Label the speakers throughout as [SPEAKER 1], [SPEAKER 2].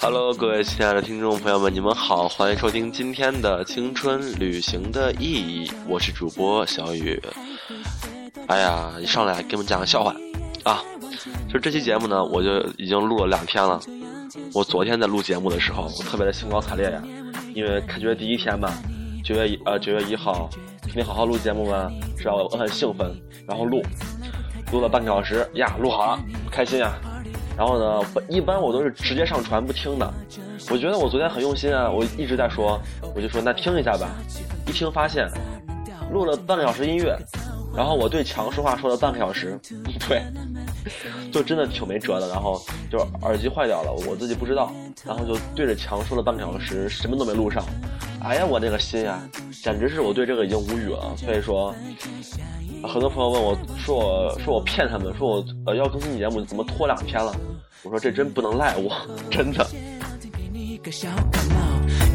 [SPEAKER 1] Hello，各位亲爱的听众朋友们，你们好，欢迎收听今天的青春旅行的意义，我是主播小雨。哎呀，一上来给你们讲个笑话啊！就这期节目呢，我就已经录了两天了。我昨天在录节目的时候，我特别的兴高采烈呀，因为开学第一天嘛，九月一呃九月一号，肯定好好录节目嘛，是吧？我很兴奋，然后录，录了半个小时呀，录好了，开心呀。然后呢，一般我都是直接上传不听的。我觉得我昨天很用心啊，我一直在说，我就说那听一下吧。一听发现，录了半个小时音乐，然后我对墙说话说了半个小时，对，就真的挺没辙的。然后就耳机坏掉了，我自己不知道，然后就对着墙说了半个小时，什么都没录上。哎呀，我那个心呀，简直是我对这个已经无语了。所以说。很多朋友问我说我说我骗他们说我呃要更新节目怎么拖两天了？我说这真不能赖我，真的。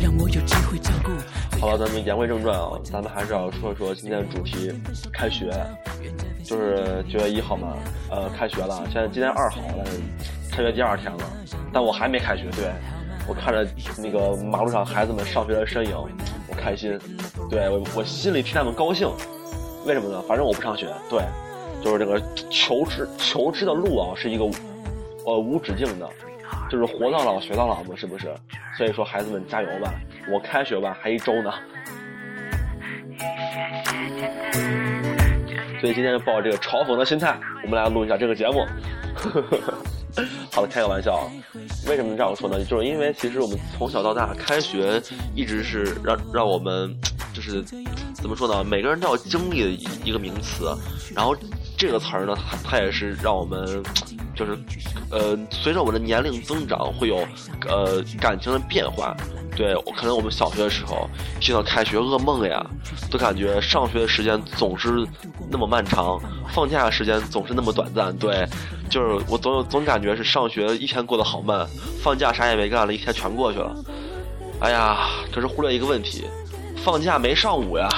[SPEAKER 1] 让我有机会照顾好了，咱们言归正传啊，咱们还是要说一说今天的主题，开学，就是九月一号嘛，呃，开学了。现在今天二号了，开学第二天了，但我还没开学。对，我看着那个马路上孩子们上学的身影，我开心，对我我心里替他们高兴。为什么呢？反正我不上学，对，就是这个求知求知的路啊，是一个呃无止境的，就是活到老学到老嘛，是不是？所以说孩子们加油吧！我开学吧还一周呢，所以今天就抱着这个嘲讽的心态，我们来录一下这个节目。好了，开个玩笑。为什么这样说呢？就是因为其实我们从小到大开学一直是让让我们。就是怎么说呢？每个人都要经历的一一个名词，然后这个词儿呢，它它也是让我们就是呃，随着我的年龄增长，会有呃感情的变化。对，可能我们小学的时候听到开学噩梦呀，都感觉上学的时间总是那么漫长，放假的时间总是那么短暂。对，就是我总有总感觉是上学一天过得好慢，放假啥也没干了，一天全过去了。哎呀，可是忽略一个问题。放假没上午呀，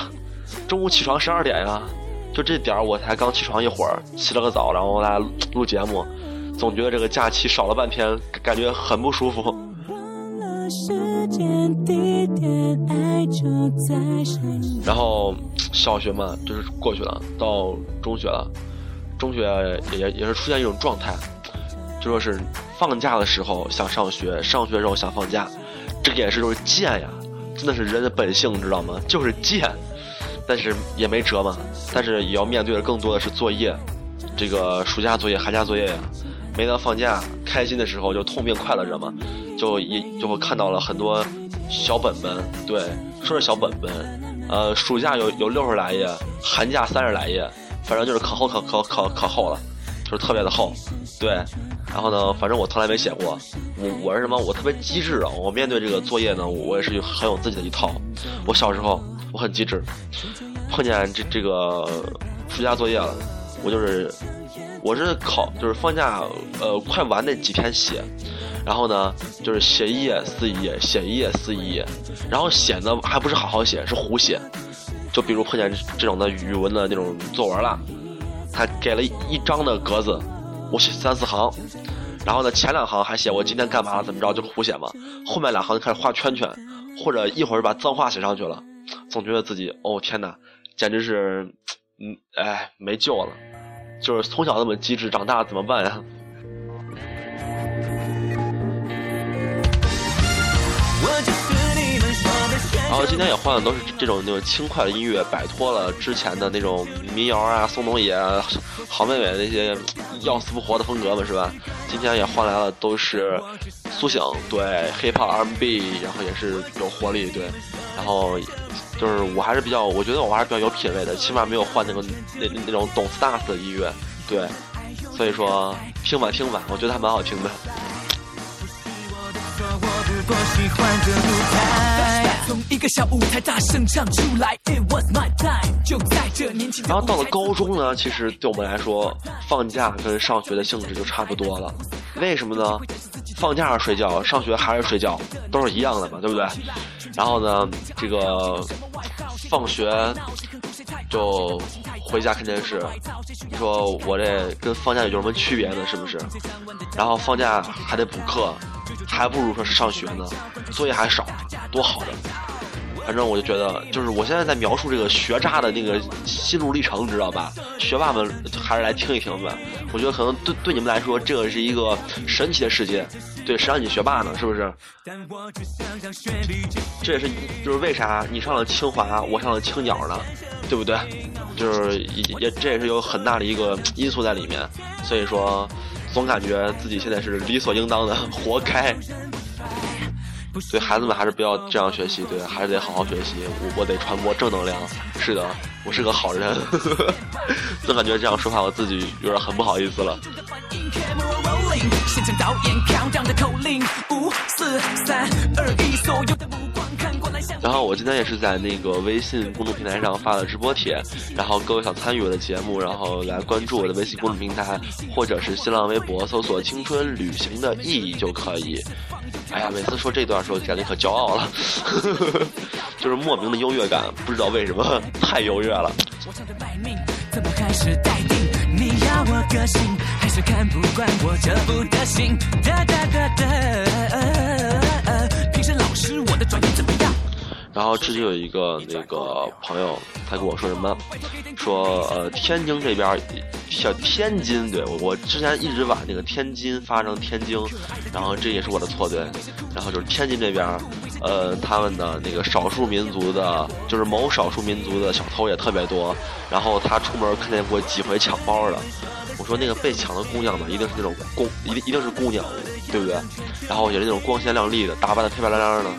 [SPEAKER 1] 中午起床十二点呀，就这点儿我才刚起床一会儿，洗了个澡，然后来录节目，总觉得这个假期少了半天，感觉很不舒服。然后小学嘛，就是过去了，到中学了，中学也也是出现一种状态，就说是放假的时候想上学，上学的时候想放假，这个也是就是贱呀。真的是人的本性，知道吗？就是贱，但是也没辙嘛。但是也要面对的更多的是作业，这个暑假作业、寒假作业呀。每当放假，开心的时候就痛并快乐着嘛，就一就会看到了很多小本本。对，说是小本本，呃，暑假有有六十来页，寒假三十来页，反正就是可厚可可可可厚了，就是特别的厚。对，然后呢，反正我从来没写过。我我是什么？我特别机智啊！我面对这个作业呢，我也是很有自己的一套。我小时候我很机智，碰见这这个暑假作业了，我就是我是考就是放假呃快完那几天写，然后呢就是写一页撕一页，写一页撕一页，然后写呢还不是好好写，是胡写。就比如碰见这种的语文的那种作文了，他给了一张的格子。我写三四行，然后呢，前两行还写我今天干嘛了，怎么着，就胡写嘛。后面两行就开始画圈圈，或者一会儿把脏话写上去了，总觉得自己，哦天哪，简直是，嗯，哎，没救了。就是从小那么机智，长大怎么办呀？然后今天也换的都是这种那种轻快的音乐，摆脱了之前的那种民谣啊、宋冬野、好妹妹那些要死不活的风格嘛，是吧？今天也换来了都是苏醒，对，hiphop R&B，然后也是有活力，对。然后就是我还是比较，我觉得我还是比较有品位的，起码没有换那个那那种懂 stars 的音乐，对。所以说听吧听吧，我觉得还蛮好听的。然后到了高中呢，其实对我们来说，放假跟上学的性质就差不多了。为什么呢？放假睡觉，上学还是睡觉，都是一样的嘛，对不对？然后呢，这个放学就回家看电视。你说我这跟放假有什么区别呢？是不是？然后放假还得补课，还不如说是上学呢，作业还少，多好的。反正我就觉得，就是我现在在描述这个学渣的那个心路历程，知道吧？学霸们还是来听一听吧。我觉得可能对对你们来说，这个是一个神奇的世界。对，谁让你学霸呢？是不是？这也是就是为啥你上了清华，我上了青鸟呢？对不对？就是也这也是有很大的一个因素在里面。所以说，总感觉自己现在是理所应当的，活该。所以孩子们还是不要这样学习，对，还是得好好学习。我我得传播正能量。是的，我是个好人。总感觉这样说话，我自己有点很不好意思了。然后我今天也是在那个微信公众平台上发了直播帖，然后各位想参与我的节目，然后来关注我的微信公众平台，或者是新浪微博搜索“青春旅行的意义”就可以。哎呀，每次说这段的时候感觉可骄傲了，就是莫名的优越感，不知道为什么太优越了。然后之前有一个那个朋友，他跟我说什么？说呃，天津这边，小天津，对我我之前一直把那个天津发成天津，然后这也是我的错对。然后就是天津这边，呃，他们的那个少数民族的，就是某少数民族的小偷也特别多。然后他出门看见过几回抢包的。我说那个被抢的姑娘呢，一定是那种姑，一定一定是姑娘，对不对？然后也是那种光鲜亮丽的，打扮的漂漂亮亮的。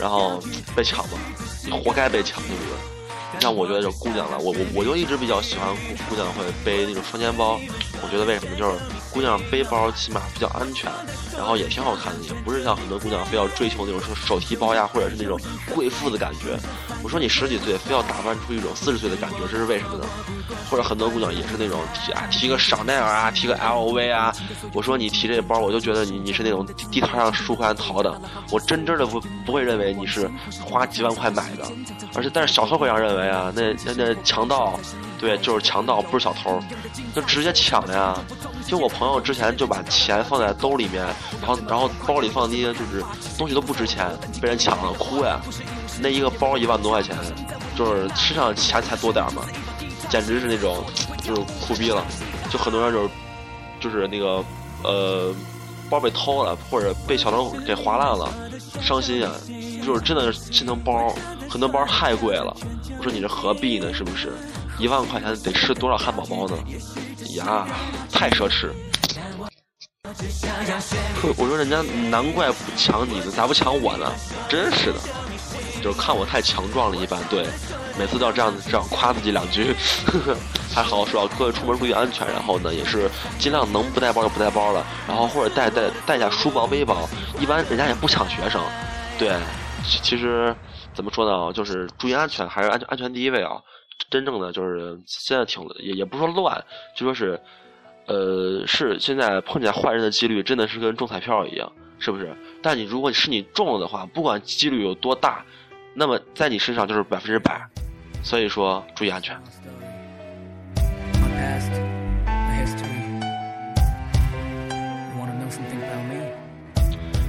[SPEAKER 1] 然后被抢嘛，你活该被抢，对不对？像我觉得这姑娘了，我我我就一直比较喜欢姑姑娘会背那种双肩包，我觉得为什么就是姑娘背包起码比较安全，然后也挺好看的，也不是像很多姑娘非要追求那种说手提包呀，或者是那种贵妇的感觉。我说你十几岁非要打扮出一种四十岁的感觉，这是为什么呢？或者很多姑娘也是那种提啊提个香奈儿啊，提个 LV 啊。我说你提这包，我就觉得你你是那种地摊上数块钱淘的，我真真的不不会认为你是花几万块买的。而且但是小偷会这样认为啊，那那那强盗，对，就是强盗，不是小偷，就直接抢呀。就我朋友之前就把钱放在兜里面，然后然后包里放那些就是东西都不值钱，被人抢了，哭呀。那一个包一万多块钱，就是身上钱才多点嘛。简直是那种，就是苦逼了，就很多人就是，就是那个，呃，包被偷了，或者被小偷给划烂了，伤心呀，就是真的心疼包，很多包太贵了。我说你这何必呢？是不是？一万块钱得吃多少汉堡包呢？呀，太奢侈。我说人家难怪不抢你呢，咋不抢我呢？真是的，就是看我太强壮了一般，对。每次都要这样这样夸自己两句，呵 呵还好好说，各位出门注意安全。然后呢，也是尽量能不带包就不带包了，然后或者带带带下书包背包。一般人家也不抢学生，对，其实怎么说呢，就是注意安全，还是安全安全第一位啊。真正的就是现在挺也也不说乱，就说是，呃，是现在碰见坏人的几率真的是跟中彩票一样，是不是？但你如果是你中了的话，不管几率有多大，那么在你身上就是百分之百。所以说，注意安全。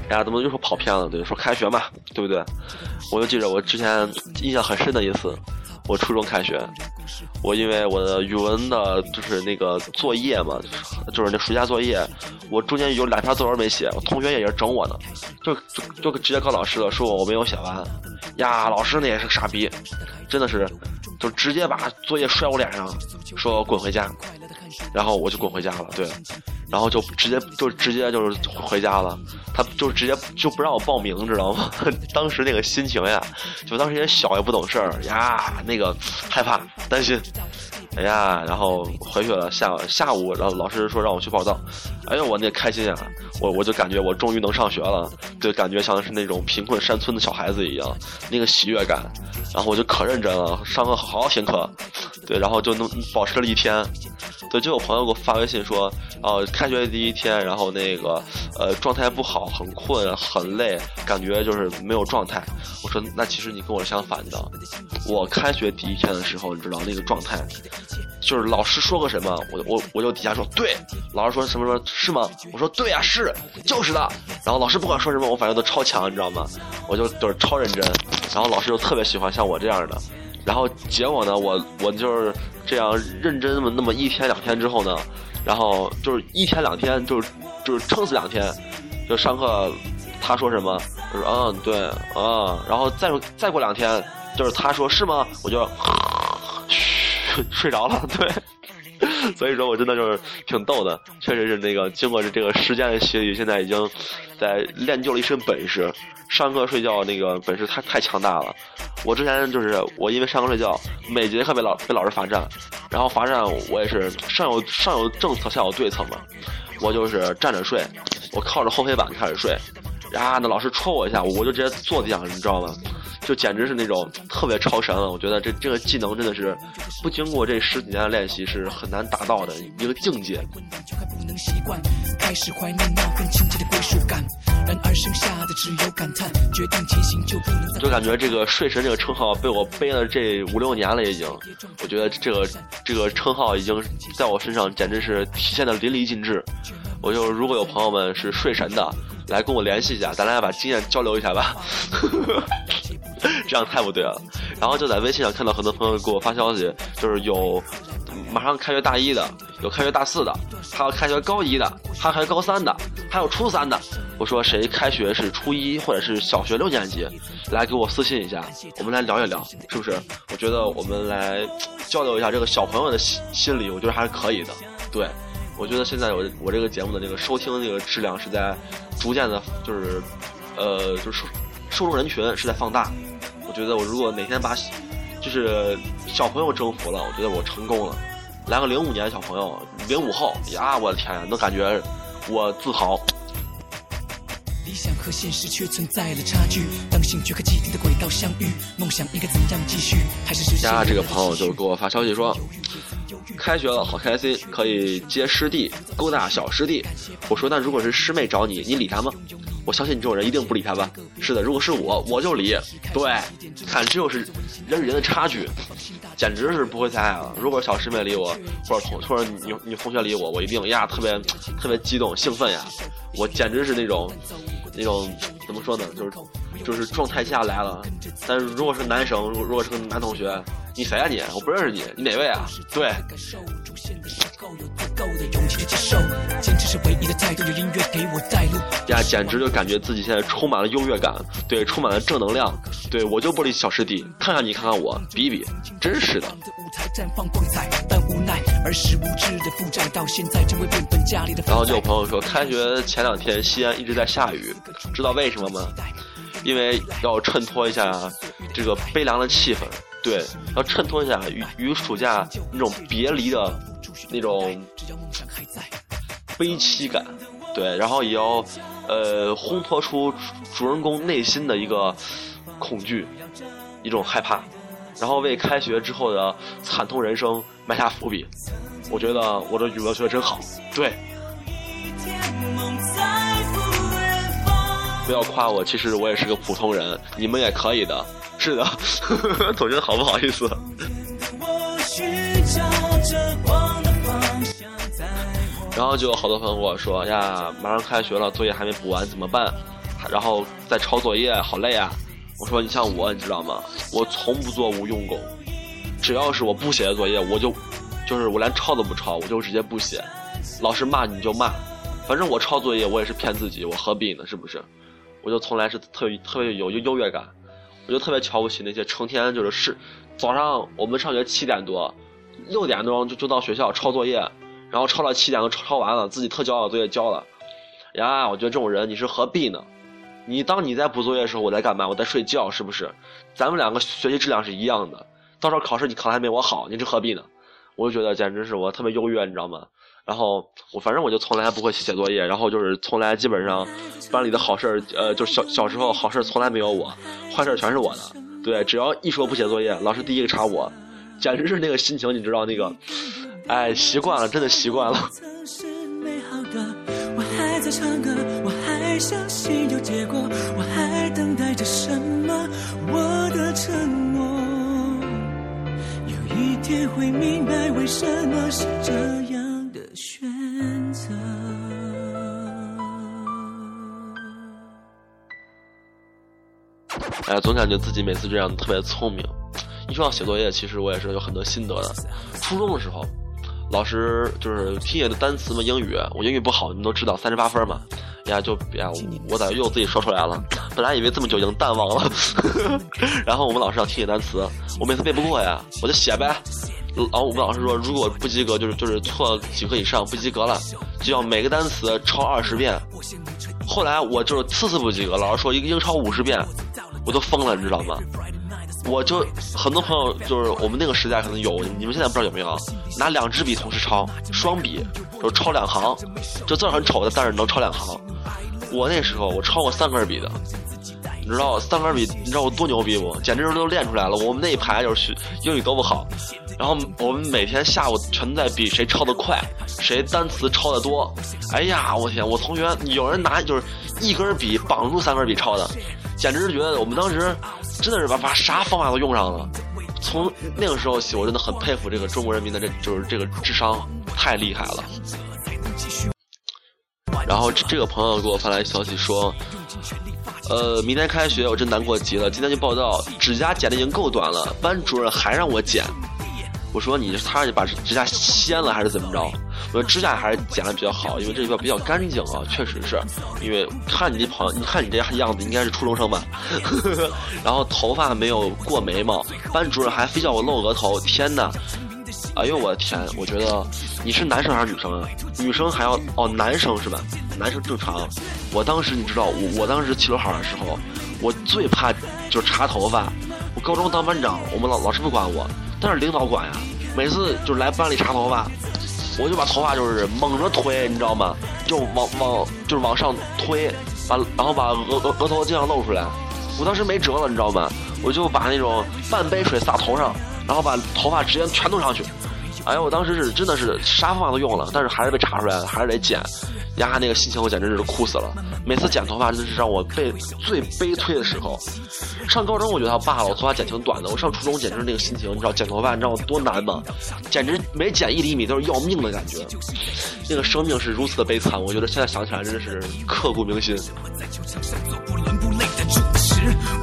[SPEAKER 1] 哎呀，怎么又说跑偏了？对，说开学嘛，对不对？我就记着我之前印象很深的一次，我初中开学，我因为我的语文的就是那个作业嘛，就是那暑假作业，我中间有两篇作文没写，我同学也是整我呢，就就就直接告老师了，说我我没有写完。呀，老师那也是个傻逼，真的是，就直接把作业摔我脸上，说滚回家，然后我就滚回家了，对，然后就直接就直接就是回家了，他就直接就不让我报名，知道吗？当时那个心情呀，就当时也小也不懂事儿呀，那个害怕担心，哎呀，然后回去了，下下午，然后老师说让我去报到，哎呦，我那开心啊！我我就感觉我终于能上学了，就感觉像是那种贫困山村的小孩子一样，那个喜悦感。然后我就可认真了，上课好好听课，对，然后就能保持了一天。对，就有朋友给我发微信说，哦，开学第一天，然后那个呃状态不好，很困，很累，感觉就是没有状态。我说那其实你跟我是相反的，我开学第一天的时候，你知道那个状态。就是老师说个什么，我我我就底下说对，老师说什么什么是吗？我说对呀，是就是的。然后老师不管说什么，我反正都超强，你知道吗？我就就是超认真。然后老师就特别喜欢像我这样的。然后结果呢，我我就是这样认真那么那么一天两天之后呢，然后就是一天两天就是就是撑死两天，就上课他说什么，我说嗯对嗯，然后再再过两天就是他说是吗？我就。睡着了，对，所以说我真的就是挺逗的，确实是那个经过这个时间的洗礼，现在已经在练就了一身本事。上课睡觉那个本事太太强大了。我之前就是我因为上课睡觉，每节课被老被老师罚站，然后罚站我也是上有上有政策下有对策嘛，我就是站着睡，我靠着后黑板开始睡，呀，那老师戳我一下，我就直接坐地上，你知道吗？就简直是那种特别超神了，我觉得这这个技能真的是不经过这十几年的练习是很难达到的一个境界。就感觉这个睡神这个称号被我背了这五六年了已经，我觉得这个这个称号已经在我身上简直是体现的淋漓尽致。我就如果有朋友们是睡神的，来跟我联系一下，咱俩把经验交流一下吧。这样太不对了。然后就在微信上看到很多朋友给我发消息，就是有马上开学大一的，有开学大四的，还有开学高一的，还有高三的，还有初三的。我说谁开学是初一或者是小学六年级，来给我私信一下，我们来聊一聊，是不是？我觉得我们来交流一下这个小朋友的心心理，我觉得还是可以的。对，我觉得现在我我这个节目的这个收听这个质量是在逐渐的，就是呃，就是受众人群是在放大。我觉得我如果哪天把就是小朋友征服了，我觉得我成功了。来个零五年的小朋友，零五后呀，我的天，都感觉我自豪。理想和现实却存在了差距。当兴趣和既定的轨道相遇，梦想应该怎样继续？还是家这个朋友就给我发消息说，开学了，好开心，可以接师弟，勾搭小师弟。我说，那如果是师妹找你，你理他吗？我相信你这种人一定不理他吧？是的，如果是我，我就理。对，看这就是人与人的差距，简直是不会再爱了。如果小师妹理我，或者同或者女女同学理我，我一定呀特别特别激动兴奋呀，我简直是那种那种怎么说呢？就是就是状态下来了。但是如果是男生，如如果是个男同学，你谁啊你？我不认识你，你哪位啊？对。呀，简直就感觉自己现在充满了优越感，对，充满了正能量，对我就不理小师弟，看看你，看看我，比比，真是的。然后就有朋友说，开学前两天西安一直在下雨，知道为什么吗？因为要衬托一下这个悲凉的气氛，对，要衬托一下与与暑假那种别离的。那种悲凄感，对，然后也要呃烘托出主人公内心的一个恐惧，一种害怕，然后为开学之后的惨痛人生埋下伏笔。我觉得我的语文学的真好，对。不要夸我，其实我也是个普通人，你们也可以的。是的，总觉得好不好意思。然后就有好多朋友跟我说呀，马上开学了，作业还没补完怎么办？然后再抄作业，好累啊！我说你像我，你知道吗？我从不做无用功，只要是我不写的作业，我就就是我连抄都不抄，我就直接不写。老师骂你就骂，反正我抄作业我也是骗自己，我何必呢？是不是？我就从来是特别特别有优越感，我就特别瞧不起那些成天就是是早上我们上学七点多，六点钟就就到学校抄作业。然后抄到七点都抄完了，自己特骄傲，作业交了。呀，我觉得这种人你是何必呢？你当你在补作业的时候，我在干嘛？我在睡觉，是不是？咱们两个学习质量是一样的。到时候考试你考的还没我好，你这何必呢？我就觉得简直是我特别优越，你知道吗？然后我反正我就从来不会写作业，然后就是从来基本上班里的好事儿，呃，就小小时候好事从来没有我，坏事全是我的。对，只要一说不写作业，老师第一个查我，简直是那个心情，你知道那个，哎，习惯了，真的习惯了。天会明白为什么是这样的选择。哎，总感觉自己每次这样特别聪明。一说到写作业，其实我也是有很多心得的。初中的时候，老师就是听写的单词嘛，英语，我英语不好，你们都知道，三十八分嘛。呀，就呀，我咋又自己说出来了？本来以为这么久已经淡忘了，然后我们老师要听写单词，我每次背不过呀，我就写呗。然后我们老师说，如果不及格，就是就是错几个以上不及格了，就要每个单词抄二十遍。后来我就是次次不及格，老师说一个英抄五十遍，我都疯了，你知道吗？我就很多朋友就是我们那个时代可能有，你们现在不知道有没有？拿两支笔同时抄，双笔就抄两行，就字很丑的，但是能抄两行。我那时候我抄过三根笔的，你知道三根笔你知道我多牛逼不？简直都练出来了。我们那一排就是学英语都不好，然后我们每天下午全在比谁抄的快，谁单词抄的多。哎呀，我天！我同学有人拿就是一根笔绑住三根笔抄的，简直是觉得我们当时。真的是把把啥方法都用上了，从那个时候起，我真的很佩服这个中国人民的这就是这个智商太厉害了。然后这个朋友给我发来消息说，呃，明天开学我真难过极了，今天去报道，指甲剪的已经够短了，班主任还让我剪。我说你他你把指甲掀了还是怎么着？我说指甲还是剪的比较好，因为这地方比较干净啊，确实是。因为看你这朋友，你看你这样子应该是初中生吧？然后头发没有过眉毛，班主任还非叫我露额头，天哪！哎呦我的天，我觉得你是男生还是女生啊？女生还要哦，男生是吧？男生正常。我当时你知道，我我当时齐刘海的时候，我最怕就是查头发。我高中当班长，我们老老师不管我。但是领导管呀，每次就是来班里查头发，我就把头发就是猛着推，你知道吗？就往往就是往上推，把然后把额额额头尽量露出来。我当时没辙了，你知道吗？我就把那种半杯水洒头上，然后把头发直接全弄上去。哎呀，我当时是真的是啥方法都用了，但是还是被查出来了，还是得剪。呀，那个心情我简直是哭死了。每次剪头发真的是让我被最悲催的时候。上高中我觉得他罢了，我头发剪挺短的。我上初中简直是那个心情，你知道剪头发你知道我多难吗？简直每剪一厘米都是要命的感觉。那个生命是如此的悲惨，我觉得现在想起来真的是刻骨铭心。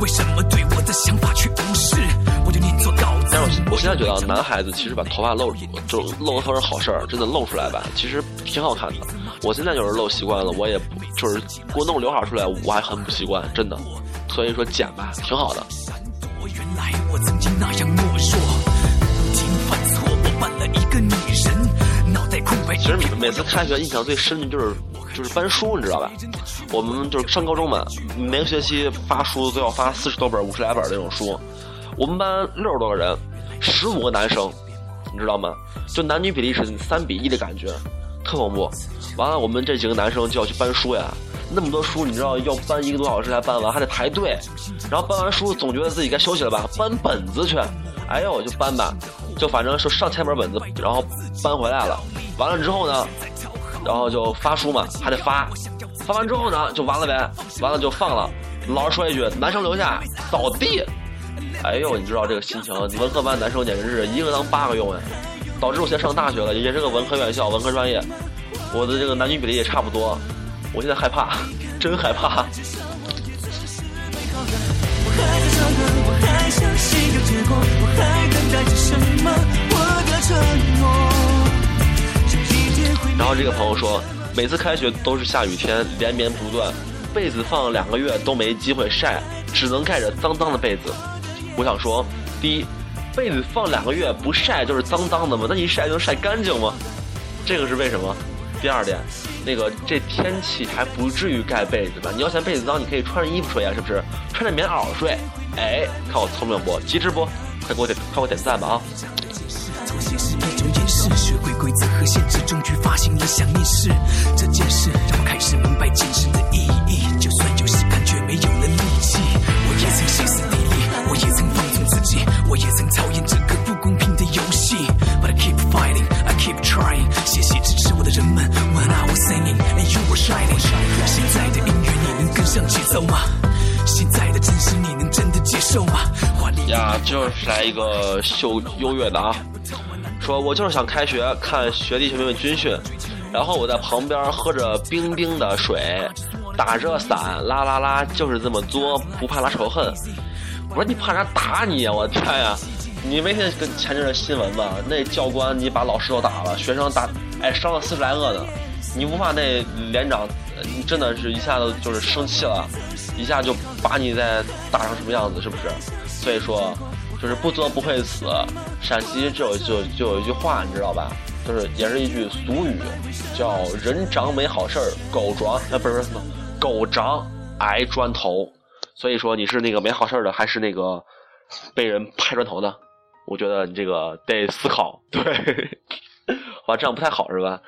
[SPEAKER 1] 为什么对我的想法却？我现在觉得男孩子其实把头发露，就露额头是好事儿，真的露出来吧，其实挺好看的。我现在就是露习惯了，我也就是给我弄刘海出来，我还很不习惯，真的。所以说剪吧，挺好的。其实每次开学印象最深的就是就是搬书，你知道吧？我们就是上高中嘛，每个学期发书都要发四十多本、五十来本那种书。我们班六十多个人，十五个男生，你知道吗？就男女比例是三比一的感觉，特恐怖。完了，我们这几个男生就要去搬书呀，那么多书，你知道要搬一个多小时才搬完，还得排队。然后搬完书，总觉得自己该休息了吧？搬本子去，哎呦，就搬吧，就反正是上千本本子，然后搬回来了。完了之后呢，然后就发书嘛，还得发。发完之后呢，就完了呗，完了就放了。老师说一句：“男生留下扫地。”哎呦，你知道这个心情？文科班男生简直是一个当八个用哎，导致我现在上大学了，也是个文科院校，文科专业，我的这个男女比例也差不多。我现在害怕，真害怕。然后这个朋友说，每次开学都是下雨天，连绵不断，被子放了两个月都没机会晒，只能盖着脏脏的被子。我想说，第一，被子放两个月不晒就是脏脏的吗？那你晒就能晒干净吗？这个是为什么？第二点，那个这天气还不至于盖被子吧？你要嫌被子脏，你可以穿着衣服睡呀，是不是？穿着棉袄睡。哎，看我聪明不？机智不？快给我点，快给我点赞吧啊！
[SPEAKER 2] 事，学会规则和限制，终于发现了想念是这件事，让我开始明白坚持的意义。就算有时感觉没有了力气，我也曾歇斯底，我也曾放纵自己，我也曾讨厌这个不公平的游戏。But I keep fighting, I keep trying。谢谢支持我的人们，When I was singing and you were shining。现在的音乐你能跟上节奏吗？现在的真实你能真的接受吗？华丽
[SPEAKER 1] 呀，就是来一个秀优越的啊！说我就是想开学看学弟学妹们军训，然后我在旁边喝着冰冰的水，打着伞，啦啦啦，就是这么作，不怕拉仇恨。我说你怕啥打你呀？我天呀！你没听跟前阵的新闻吗？那教官你把老师都打了，学生打，哎，伤了四十来个呢。你不怕那连长，你真的是一下子就是生气了，一下就把你再打成什么样子，是不是？所以说，就是不作不会死。陕西就有就就有一句话，你知道吧？就是也是一句俗语，叫“人长没好事儿，狗长啊不是什么，狗长挨砖头”。所以说你是那个没好事的，还是那个被人拍砖头的？我觉得你这个得思考。对，好，这样不太好是吧？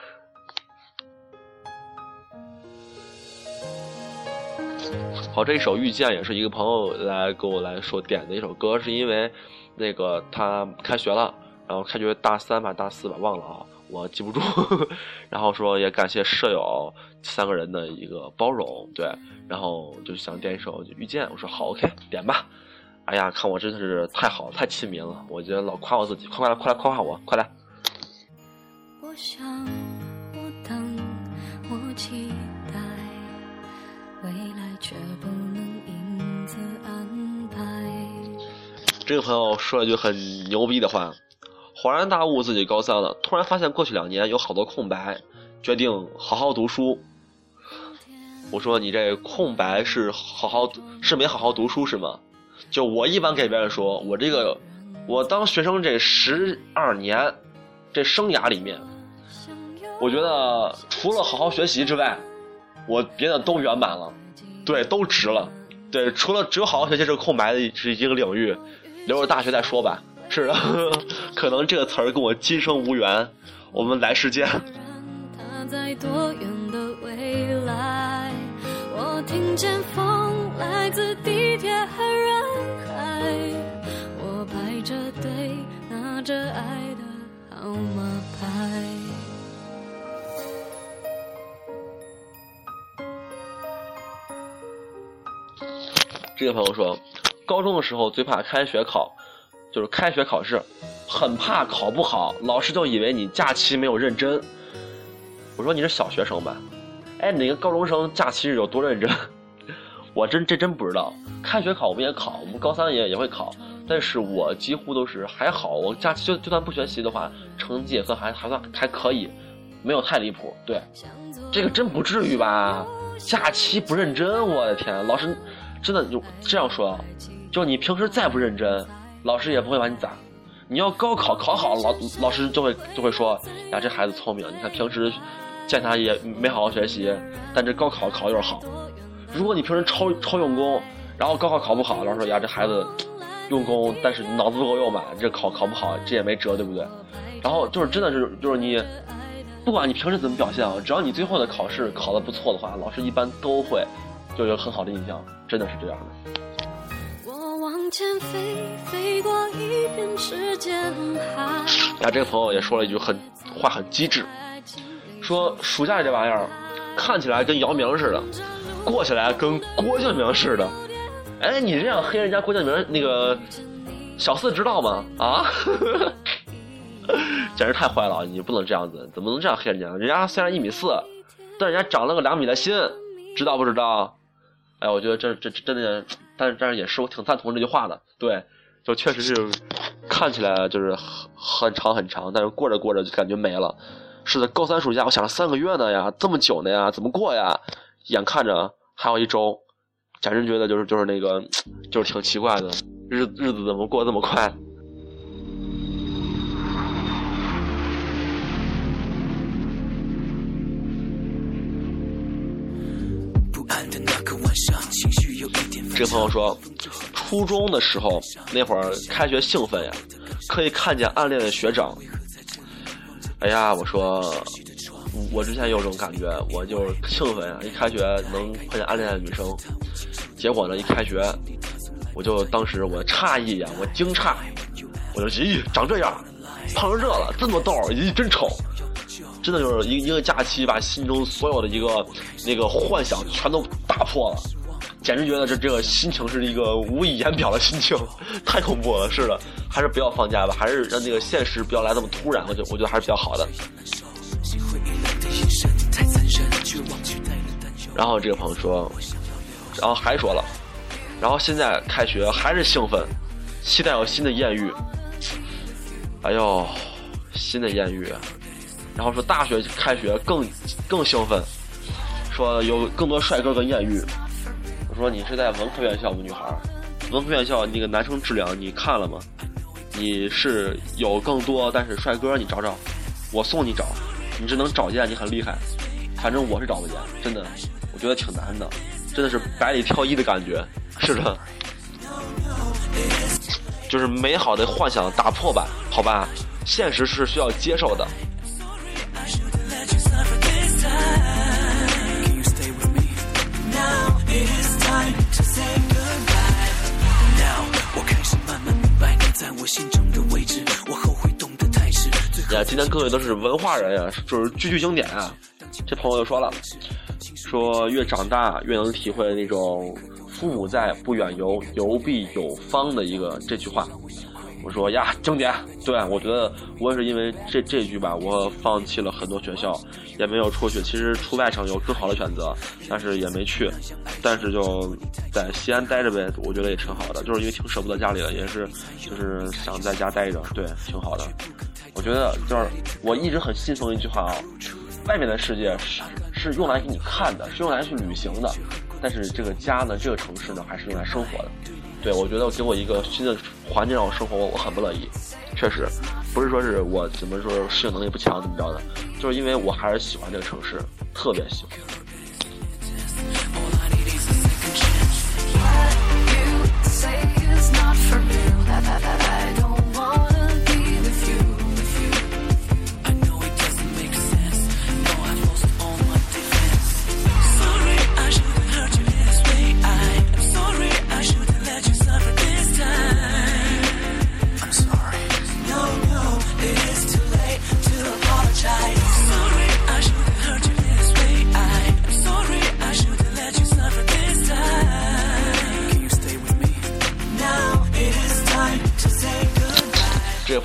[SPEAKER 1] 好，这一首《遇见》也是一个朋友来给我来说点的一首歌，是因为那个他开学了，然后开学大三吧，大四吧，忘了啊，我记不住。然后说也感谢舍友三个人的一个包容，对，然后就想点一首《遇见》，我说好，OK，点吧。哎呀，看我真的是太好太亲民了，我觉得老夸我自己，快快来，快来夸夸我，快来。
[SPEAKER 3] 我想，我等，我期待，未来却不能因此安排。
[SPEAKER 1] 这个朋友说了一句很牛逼的话，恍然大悟自己高三了，突然发现过去两年有好多空白，决定好好读书。我说你这空白是好好是没好好读书是吗？就我一般给别人说，我这个我当学生这十二年这生涯里面，我觉得除了好好学习之外，我别的都圆满了，对，都值了。对，除了只有好好学习这个空白的是一个领域，留着大学再说吧。是的，可能这个词儿跟我今生无缘，我们来世见。
[SPEAKER 3] 它在多远的未来？我听见风来自地铁和人海，我排着队拿着爱的号码牌。
[SPEAKER 1] 这个朋友说，高中的时候最怕开学考，就是开学考试，很怕考不好，老师就以为你假期没有认真。我说你是小学生吧？哎，哪个高中生假期日有多认真？我真这真不知道。开学考我们也考，我们高三也也会考，但是我几乎都是还好。我假期就就算不学习的话，成绩也算还还算还可以，没有太离谱。对，这个真不至于吧？假期不认真，我的天，老师真的就这样说，就你平时再不认真，老师也不会把你咋。你要高考考好，老老师就会就会说呀，这孩子聪明，你看平时见他也没好好学习，但这高考考的有点好。如果你平时超超用功，然后高考考不好，老师说呀，这孩子用功，但是脑子不够用吧，这考考不好，这也没辙，对不对？然后就是真的是就是你，不管你平时怎么表现啊，只要你最后的考试考得不错的话，老师一般都会就有很好的印象，真的是这样的。
[SPEAKER 3] 前飞，飞过一片时间海。
[SPEAKER 1] 呀，这个朋友也说了一句很话很机智，说暑假这玩意儿看起来跟姚明似的，过起来跟郭敬明似的。哎，你这样黑人家郭敬明那个小四知道吗？啊，简直太坏了！你不能这样子，怎么能这样黑人家？人家虽然一米四，但人家长了个两米的心，知道不知道？哎，我觉得这这真的，但是但是也是我挺赞同这句话的。对，就确实是看起来就是很很长很长，但是过着过着就感觉没了。是的，高三暑假我想了三个月呢呀，这么久呢呀，怎么过呀？眼看着还有一周，简直觉得就是就是那个就是挺奇怪的，日日子怎么过这么快？这个朋友说，初中的时候那会儿开学兴奋呀，可以看见暗恋的学长。哎呀，我说，我之前有种感觉，我就是兴奋呀！一开学能碰见暗恋的女生，结果呢，一开学，我就当时我诧异呀，我惊诧，我就咦，长这样，胖成这了，这么逗，咦，真丑！真的就是一一个假期，把心中所有的一个那个幻想全都打破了，简直觉得这这个心情是一个无以言表的心情，太恐怖了。是的，还是不要放假吧，还是让那个现实不要来这么突然，我觉我觉得还是比较好的。然后这个朋友说，然后还说了，然后现在开学还是兴奋，期待有新的艳遇。哎呦，新的艳遇。然后说大学开学更更兴奋，说有更多帅哥跟艳遇。说你是在文科院校吗，女孩？文科院校那个男生质量你看了吗？你是有更多，但是帅哥你找找，我送你找，你这能找见你很厉害。反正我是找不见，真的，我觉得挺难的，真的是百里挑一的感觉。是的，就是美好的幻想打破吧，好吧，现实是需要接受的。呀，今天各位都是文化人呀，就是句句经典啊。这朋友就说了，说越长大越能体会那种“父母在，不远游，游必有方”的一个这句话。我说呀，经典，对我觉得我也是因为这这句吧，我放弃了很多学校，也没有出去。其实出外省有更好的选择，但是也没去。但是就在西安待着呗，我觉得也挺好的，就是因为挺舍不得家里的，也是就是想在家待着，对，挺好的。我觉得就是我一直很信奉一句话啊，外面的世界是是用来给你看的，是用来去旅行的，但是这个家呢，这个城市呢，还是用来生活的。对，我觉得给我一个新的环境让我生活，我很不乐意。确实，不是说是我怎么说适应能力不强怎么着的，就是因为我还是喜欢这个城市，特别喜欢。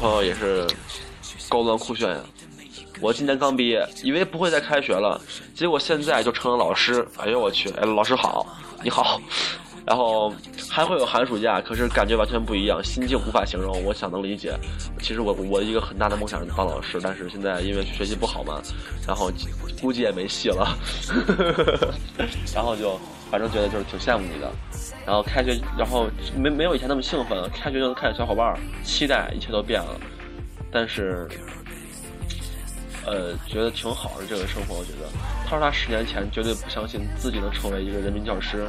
[SPEAKER 1] 这个朋友也是高端酷炫呀！我今年刚毕业，以为不会再开学了，结果现在就成了老师。哎呦我去！哎，老师好，你好。然后还会有寒暑假，可是感觉完全不一样，心境无法形容。我想能理解。其实我我一个很大的梦想是当老师，但是现在因为学习不好嘛，然后估计也没戏了。然后就反正觉得就是挺羡慕你的。然后开学，然后没没有以前那么兴奋，开学就能看见小伙伴，期待一切都变了。但是，呃，觉得挺好的这个生活。我觉得，他说他十年前绝对不相信自己能成为一个人民教师。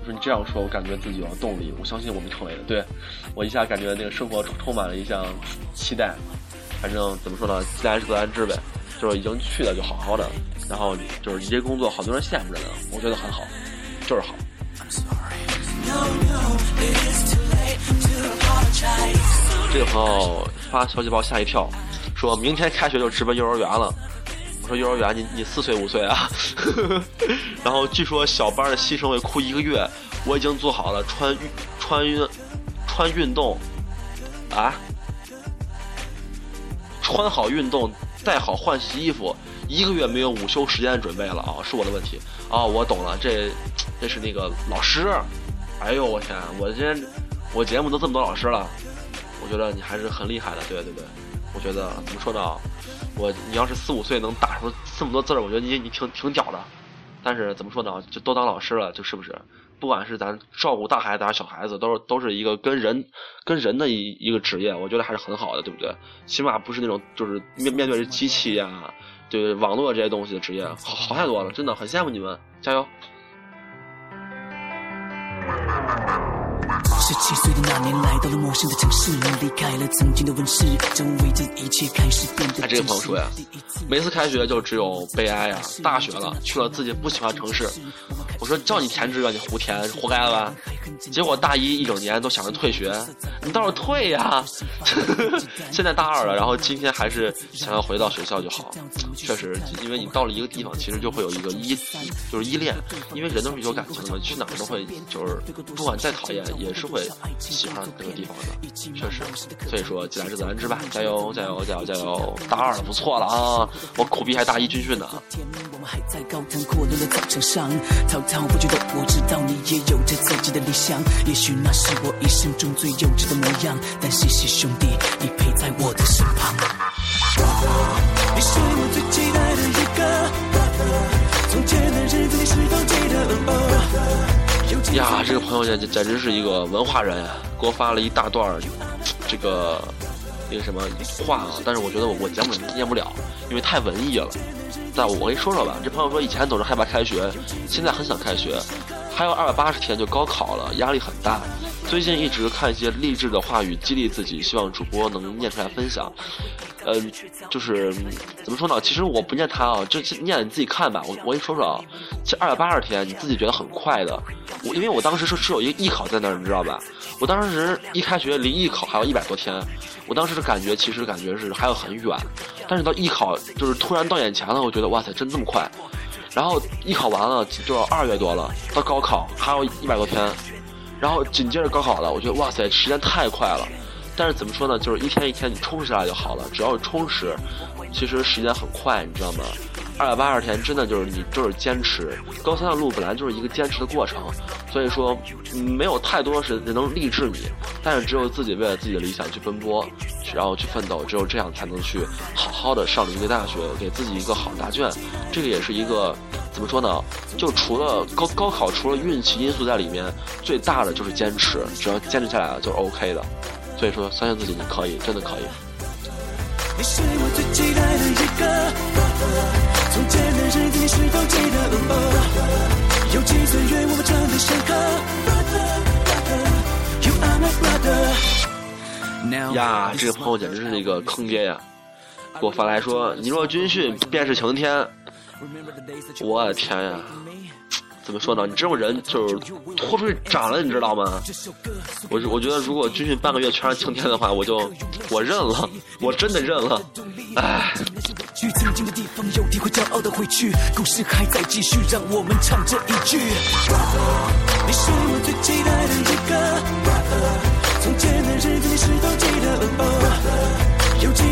[SPEAKER 1] 我说你这样说，我感觉自己有动力。我相信我们成为的，对我一下感觉那个生活充满了一项期待。反正怎么说呢，既来之则安之呗，就是已经去了就好好的。然后就是一些工作，好多人羡慕着呢，我觉得很好，就是好。这个朋友发消息把我吓一跳，说明天开学就直奔幼儿园了。我说幼儿园，你你四岁五岁啊？然后据说小班的新生会哭一个月，我已经做好了穿穿运穿运动啊，穿好运动带好换洗衣服，一个月没有午休时间准备了啊，是我的问题啊，我懂了，这这是那个老师。哎呦我天！我今天我节目都这么多老师了，我觉得你还是很厉害的。对对对，我觉得怎么说呢？我你要是四五岁能打出这么多字儿，我觉得你你挺挺屌的。但是怎么说呢？就都当老师了，就是不是？不管是咱照顾大孩子还是小孩子，都是都是一个跟人跟人的一一个职业，我觉得还是很好的，对不对？起码不是那种就是面面对着机器呀，对网络这些东西的职业，好好太多了，真的很羡慕你们，加油！
[SPEAKER 2] 十七岁的那年，来到了陌生的城市，离开了曾经的温室，周围的一切开始变得
[SPEAKER 1] 哎，这个朋友说呀，每次开学就只有悲哀呀。大学了，去了自己不喜欢城市，我说叫你填志愿，你胡填，活该了吧？结果大一一整年都想着退学，你倒是退呀！现在大二了，然后今天还是想要回到学校就好。确实，因为你到了一个地方，其实就会有一个依，就是依恋，因为人都是有感情的嘛，去哪儿都会就是不管再讨厌，也是会喜欢这个地方的。确实，所以说既来之则安之吧，加油加油加油加油！大二了，不错了啊！我苦逼还大一军训呢。
[SPEAKER 2] 我们还在高谈阔论的早场上，滔滔不绝的我知道你也有着自己的理想，也许那是我一生中最幼稚的模样，但谢谢兄弟，你陪在我的身旁。你是我最期待的一个，从前的日子你是否记得？
[SPEAKER 1] 呀，这个朋友简简直是一个文化人呀，给我发了一大段儿这个那个什么话啊，但是我觉得我我节目里念不了，因为太文艺了。但我跟你说说吧，这朋友说以前总是害怕开学，现在很想开学，还有二百八十天就高考了，压力很大。最近一直看一些励志的话语激励自己，希望主播能念出来分享。呃，就是怎么说呢？其实我不念他啊，就念你自己看吧。我我给你说说啊，这二百八十天你自己觉得很快的，我因为我当时是是有一个艺考在那儿，你知道吧？我当时一开学离艺考还有一百多天，我当时的感觉其实感觉是还有很远，但是到艺考就是突然到眼前了，我觉得哇塞，真这么快。然后艺考完了就要二月多了，到高考还有一百多天，然后紧接着高考了，我觉得哇塞，时间太快了。但是怎么说呢？就是一天一天你充实下来就好了。只要充实，其实时间很快，你知道吗？二百八十天真的就是你就是坚持。高三的路本来就是一个坚持的过程，所以说没有太多是能励志你，但是只有自己为了自己的理想去奔波，然后去奋斗，只有这样才能去好好的上了一个大学，给自己一个好答卷。这个也是一个怎么说呢？就除了高高考，除了运气因素在里面，最大的就是坚持。只要坚持下来了，就是 OK 的。所以说，相信自己，你可以，真的可以。
[SPEAKER 2] 你是我最期待的一个，从前的日子你是否记得？有几岁月我们真的深刻。You are my brother.
[SPEAKER 1] 呀，这个朋友简直是一个坑爹呀！给我发来说：“你若军训便是晴天。”我的天呀！怎么说呢？你这种人就是拖出去斩了，你知道吗？我我觉得如果军训半个月全是晴天的话，我就我认了，我真的认了。唉，
[SPEAKER 2] 去曾经的地方，有，几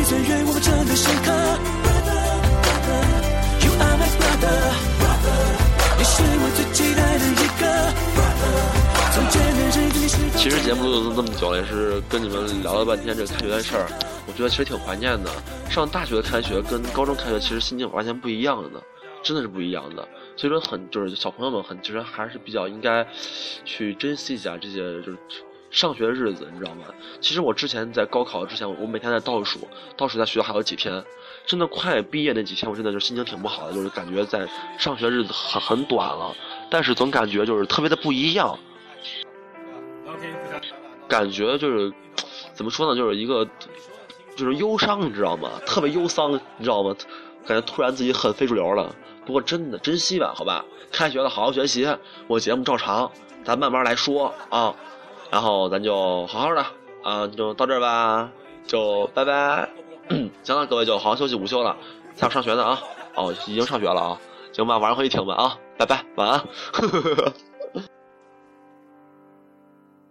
[SPEAKER 2] 岁月我们真的深刻。
[SPEAKER 1] 其实节目录了这么久了，也是跟你们聊了半天这个开学的事儿，我觉得其实挺怀念的。上大学的开学跟高中开学其实心情完全不一样的呢，真的是不一样的。所以说很就是小朋友们很其实还是比较应该去珍惜一下这些就是上学的日子，你知道吗？其实我之前在高考之前，我每天在倒数，倒数在学校还有几天，真的快毕业那几天，我真的就心情挺不好的，就是感觉在上学日子很很短了，但是总感觉就是特别的不一样。感觉就是怎么说呢，就是一个就是忧伤，你知道吗？特别忧伤，你知道吗？感觉突然自己很非主流了。不过真的珍惜吧，好吧。开学了，好好学习。我节目照常，咱慢慢来说啊。然后咱就好好的啊，就到这儿吧，就拜拜。行了，各位就好好休息，午休了，下午上学呢啊。哦，已经上学了啊。行吧，晚上回去听吧啊，拜拜，晚安。